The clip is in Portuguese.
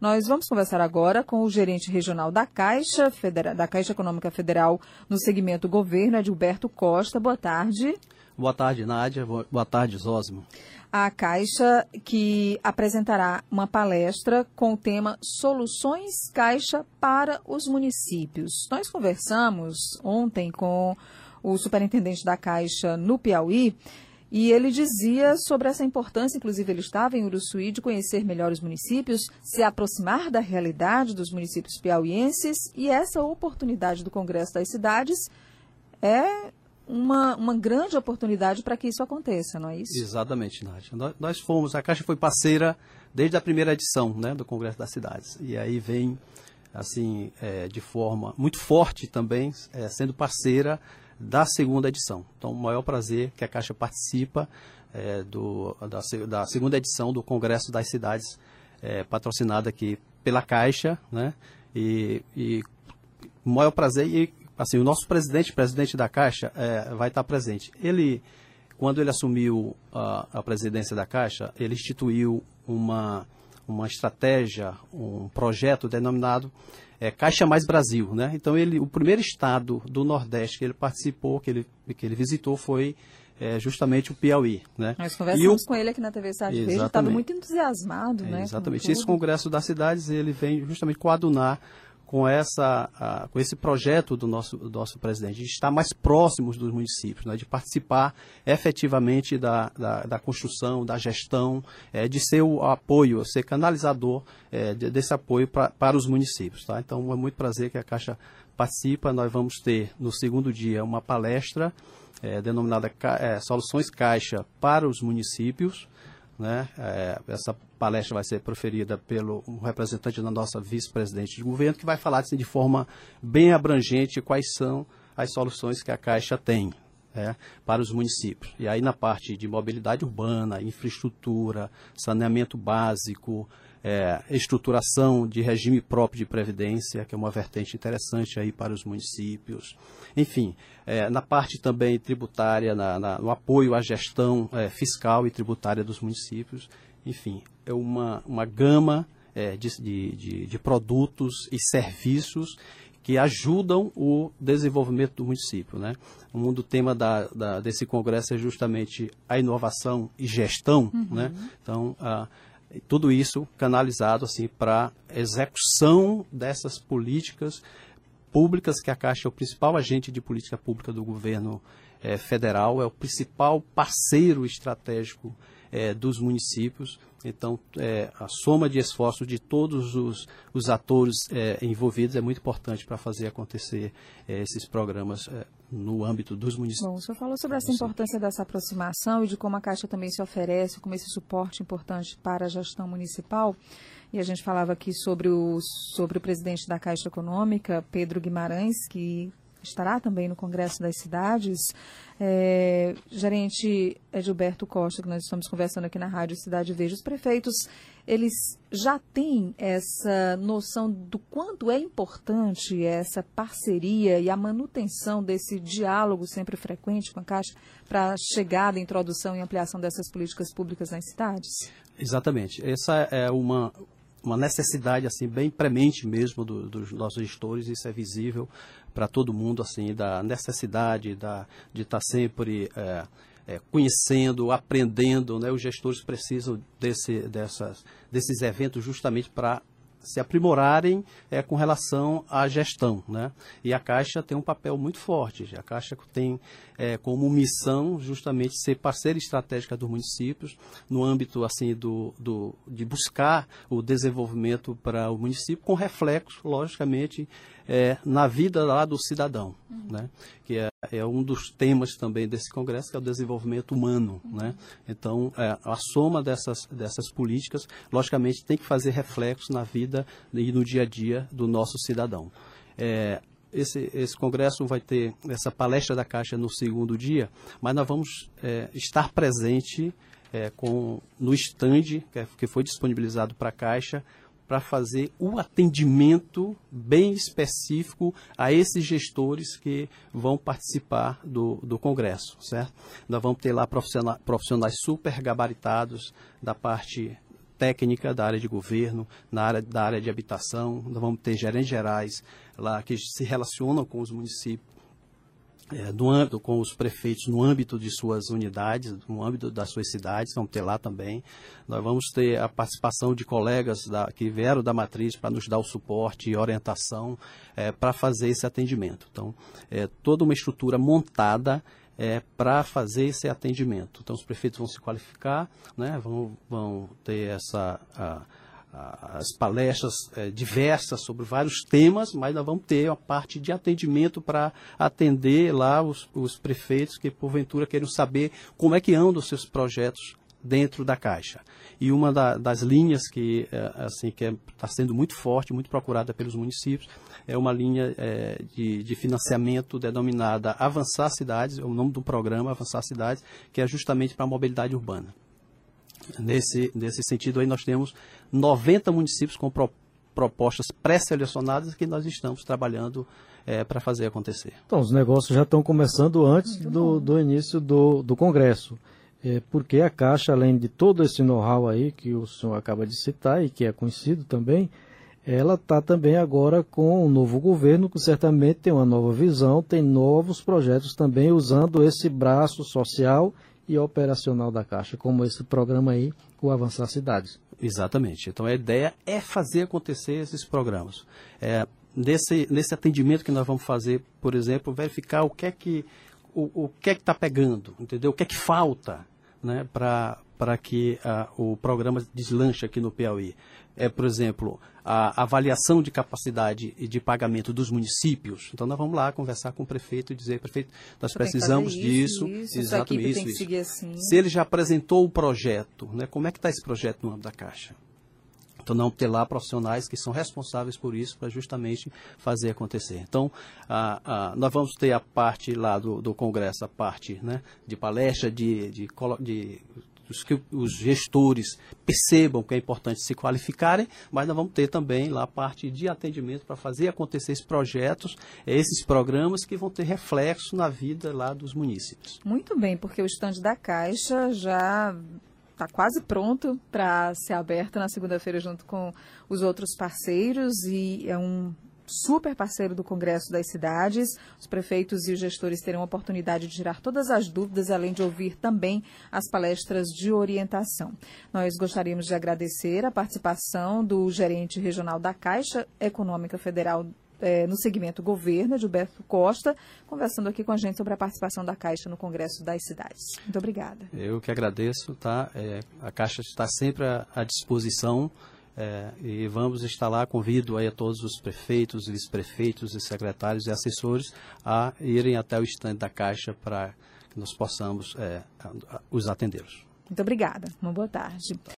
Nós vamos conversar agora com o gerente regional da Caixa, Federa da Caixa Econômica Federal no segmento governo, Edilberto Costa. Boa tarde. Boa tarde, Nádia. Boa tarde, Zósimo. A Caixa que apresentará uma palestra com o tema Soluções Caixa para os municípios. Nós conversamos ontem com o superintendente da Caixa no Piauí e ele dizia sobre essa importância, inclusive ele estava em Uruçuí, de conhecer melhor os municípios, se aproximar da realidade dos municípios piauienses e essa oportunidade do Congresso das Cidades é uma, uma grande oportunidade para que isso aconteça, não é isso? Exatamente, Nádia. Nós, nós, fomos, a Caixa foi parceira desde a primeira edição né, do Congresso das Cidades. E aí vem, assim, é, de forma muito forte também, é, sendo parceira da segunda edição. Então, o maior prazer que a Caixa participa é, do, da, da, segunda edição do Congresso das Cidades, é, patrocinada aqui pela Caixa, né? E, o maior prazer, e assim, o nosso presidente, presidente da Caixa, é, vai estar presente. Ele, quando ele assumiu a, a presidência da Caixa, ele instituiu uma, uma estratégia, um projeto denominado é, Caixa Mais Brasil, né? Então ele, o primeiro estado do Nordeste que ele participou, que ele, que ele visitou foi é, justamente o Piauí, né? Nós conversamos o... com ele aqui na TV Cidade Verde, estava muito entusiasmado, é, né? Exatamente. Esse Congresso das Cidades, ele vem justamente coadunar com, essa, com esse projeto do nosso, do nosso presidente, de estar mais próximos dos municípios, né, de participar efetivamente da, da, da construção, da gestão, é, de ser o apoio, ser canalizador é, de, desse apoio pra, para os municípios. Tá? Então, é muito prazer que a Caixa participa. Nós vamos ter no segundo dia uma palestra é, denominada é, Soluções Caixa para os municípios. Né? É, essa palestra vai ser proferida pelo um representante da nossa vice-presidente de governo, que vai falar assim, de forma bem abrangente quais são as soluções que a Caixa tem né, para os municípios. E aí na parte de mobilidade urbana, infraestrutura, saneamento básico, é, estruturação de regime próprio de previdência, que é uma vertente interessante aí para os municípios. Enfim, é, na parte também tributária, na, na, no apoio à gestão é, fiscal e tributária dos municípios. Enfim, é uma, uma gama é, de, de, de produtos e serviços que ajudam o desenvolvimento do município. Né? Um do tema da, da, desse congresso é justamente a inovação e gestão. Uhum. Né? Então, a, tudo isso canalizado assim para execução dessas políticas públicas que a Caixa é o principal agente de política pública do governo é, federal, é o principal parceiro estratégico é, dos municípios. Então, é, a soma de esforços de todos os, os atores é, envolvidos é muito importante para fazer acontecer é, esses programas é, no âmbito dos municípios. Bom, o senhor falou sobre essa importância dessa aproximação e de como a Caixa também se oferece como esse suporte importante para a gestão municipal. E a gente falava aqui sobre o, sobre o presidente da Caixa Econômica, Pedro Guimarães, que estará também no Congresso das Cidades. É, gerente Edilberto Costa, que nós estamos conversando aqui na Rádio Cidade Veja, os prefeitos, eles já têm essa noção do quanto é importante essa parceria e a manutenção desse diálogo sempre frequente com a Caixa para a chegada, introdução e ampliação dessas políticas públicas nas cidades? Exatamente. Essa é uma, uma necessidade assim bem premente mesmo do, dos nossos gestores, isso é visível para todo mundo, assim, da necessidade da, de estar tá sempre é, é, conhecendo, aprendendo. Né? Os gestores precisam desse, dessas, desses eventos justamente para se aprimorarem é, com relação à gestão. Né? E a Caixa tem um papel muito forte. A Caixa tem é, como missão justamente ser parceira estratégica dos municípios no âmbito assim do, do de buscar o desenvolvimento para o município com reflexo, logicamente, é, na vida lá do cidadão, uhum. né? que é, é, um dos temas também desse congresso, que é o desenvolvimento humano. Uhum. Né? Então, é, a soma dessas, dessas políticas, logicamente, tem que fazer reflexo na vida e no dia a dia do nosso cidadão. É, esse, esse congresso vai ter essa palestra da Caixa no segundo dia, mas nós vamos é, estar presente é, com, no stand que, que foi disponibilizado para a Caixa para fazer o atendimento bem específico a esses gestores que vão participar do, do Congresso, certo? Nós vamos ter lá profissionais, profissionais super gabaritados da parte técnica da área de governo, na área, da área de habitação, nós vamos ter gerentes gerais lá que se relacionam com os municípios é, do âmbito, com os prefeitos no âmbito de suas unidades, no âmbito das suas cidades, vamos ter lá também. Nós vamos ter a participação de colegas da, que vieram da matriz para nos dar o suporte e orientação é, para fazer esse atendimento. Então, é toda uma estrutura montada é, para fazer esse atendimento. Então, os prefeitos vão se qualificar, né, vão, vão ter essa. A, as palestras é, diversas sobre vários temas, mas nós vamos ter uma parte de atendimento para atender lá os, os, prefeitos que porventura queiram saber como é que andam os seus projetos dentro da Caixa. E uma da, das linhas que é, assim que está é, sendo muito forte, muito procurada pelos municípios, é uma linha é, de, de, financiamento denominada Avançar Cidades, é o nome do programa Avançar Cidades, que é justamente para a mobilidade urbana. Nesse, nesse sentido aí nós temos 90 municípios com pro, propostas pré-selecionadas que nós estamos trabalhando é, para fazer acontecer. Então, os negócios já estão começando antes do, do início do, do Congresso. É, porque a Caixa, além de todo esse know-how aí que o senhor acaba de citar e que é conhecido também, ela está também agora com um novo governo que certamente tem uma nova visão, tem novos projetos também usando esse braço social e operacional da Caixa, como esse programa aí, o Avançar Cidades. Exatamente. Então a ideia é fazer acontecer esses programas. É, nesse, nesse atendimento que nós vamos fazer, por exemplo, verificar o que é que o, o que é que está pegando, entendeu? O que é que falta né, para que uh, o programa deslanche aqui no Piauí. É, por exemplo, a avaliação de capacidade de pagamento dos municípios. Então, nós vamos lá conversar com o prefeito e dizer, prefeito, nós precisamos isso, disso, isso, exatamente isso, isso. Assim. Se ele já apresentou o projeto, né, como é que está esse projeto no âmbito da Caixa? Não ter lá profissionais que são responsáveis por isso para justamente fazer acontecer. Então, nós vamos ter a parte lá do, do Congresso, a parte né, de palestra, de, de, de os, que os gestores percebam que é importante se qualificarem, mas nós vamos ter também lá a parte de atendimento para fazer acontecer esses projetos, esses programas que vão ter reflexo na vida lá dos municípios. Muito bem, porque o estande da Caixa já está quase pronto para ser aberto na segunda-feira junto com os outros parceiros e é um super parceiro do Congresso das Cidades. Os prefeitos e os gestores terão a oportunidade de tirar todas as dúvidas, além de ouvir também as palestras de orientação. Nós gostaríamos de agradecer a participação do gerente regional da Caixa Econômica Federal é, no segmento governo, Gilberto Costa, conversando aqui com a gente sobre a participação da Caixa no Congresso das Cidades. Muito obrigada. Eu que agradeço, tá? É, a Caixa está sempre à, à disposição é, e vamos estar lá. Convido aí a todos os prefeitos, vice-prefeitos e secretários e assessores a irem até o estande da Caixa para que nós possamos é, os atendê-los. Muito obrigada. Uma boa tarde.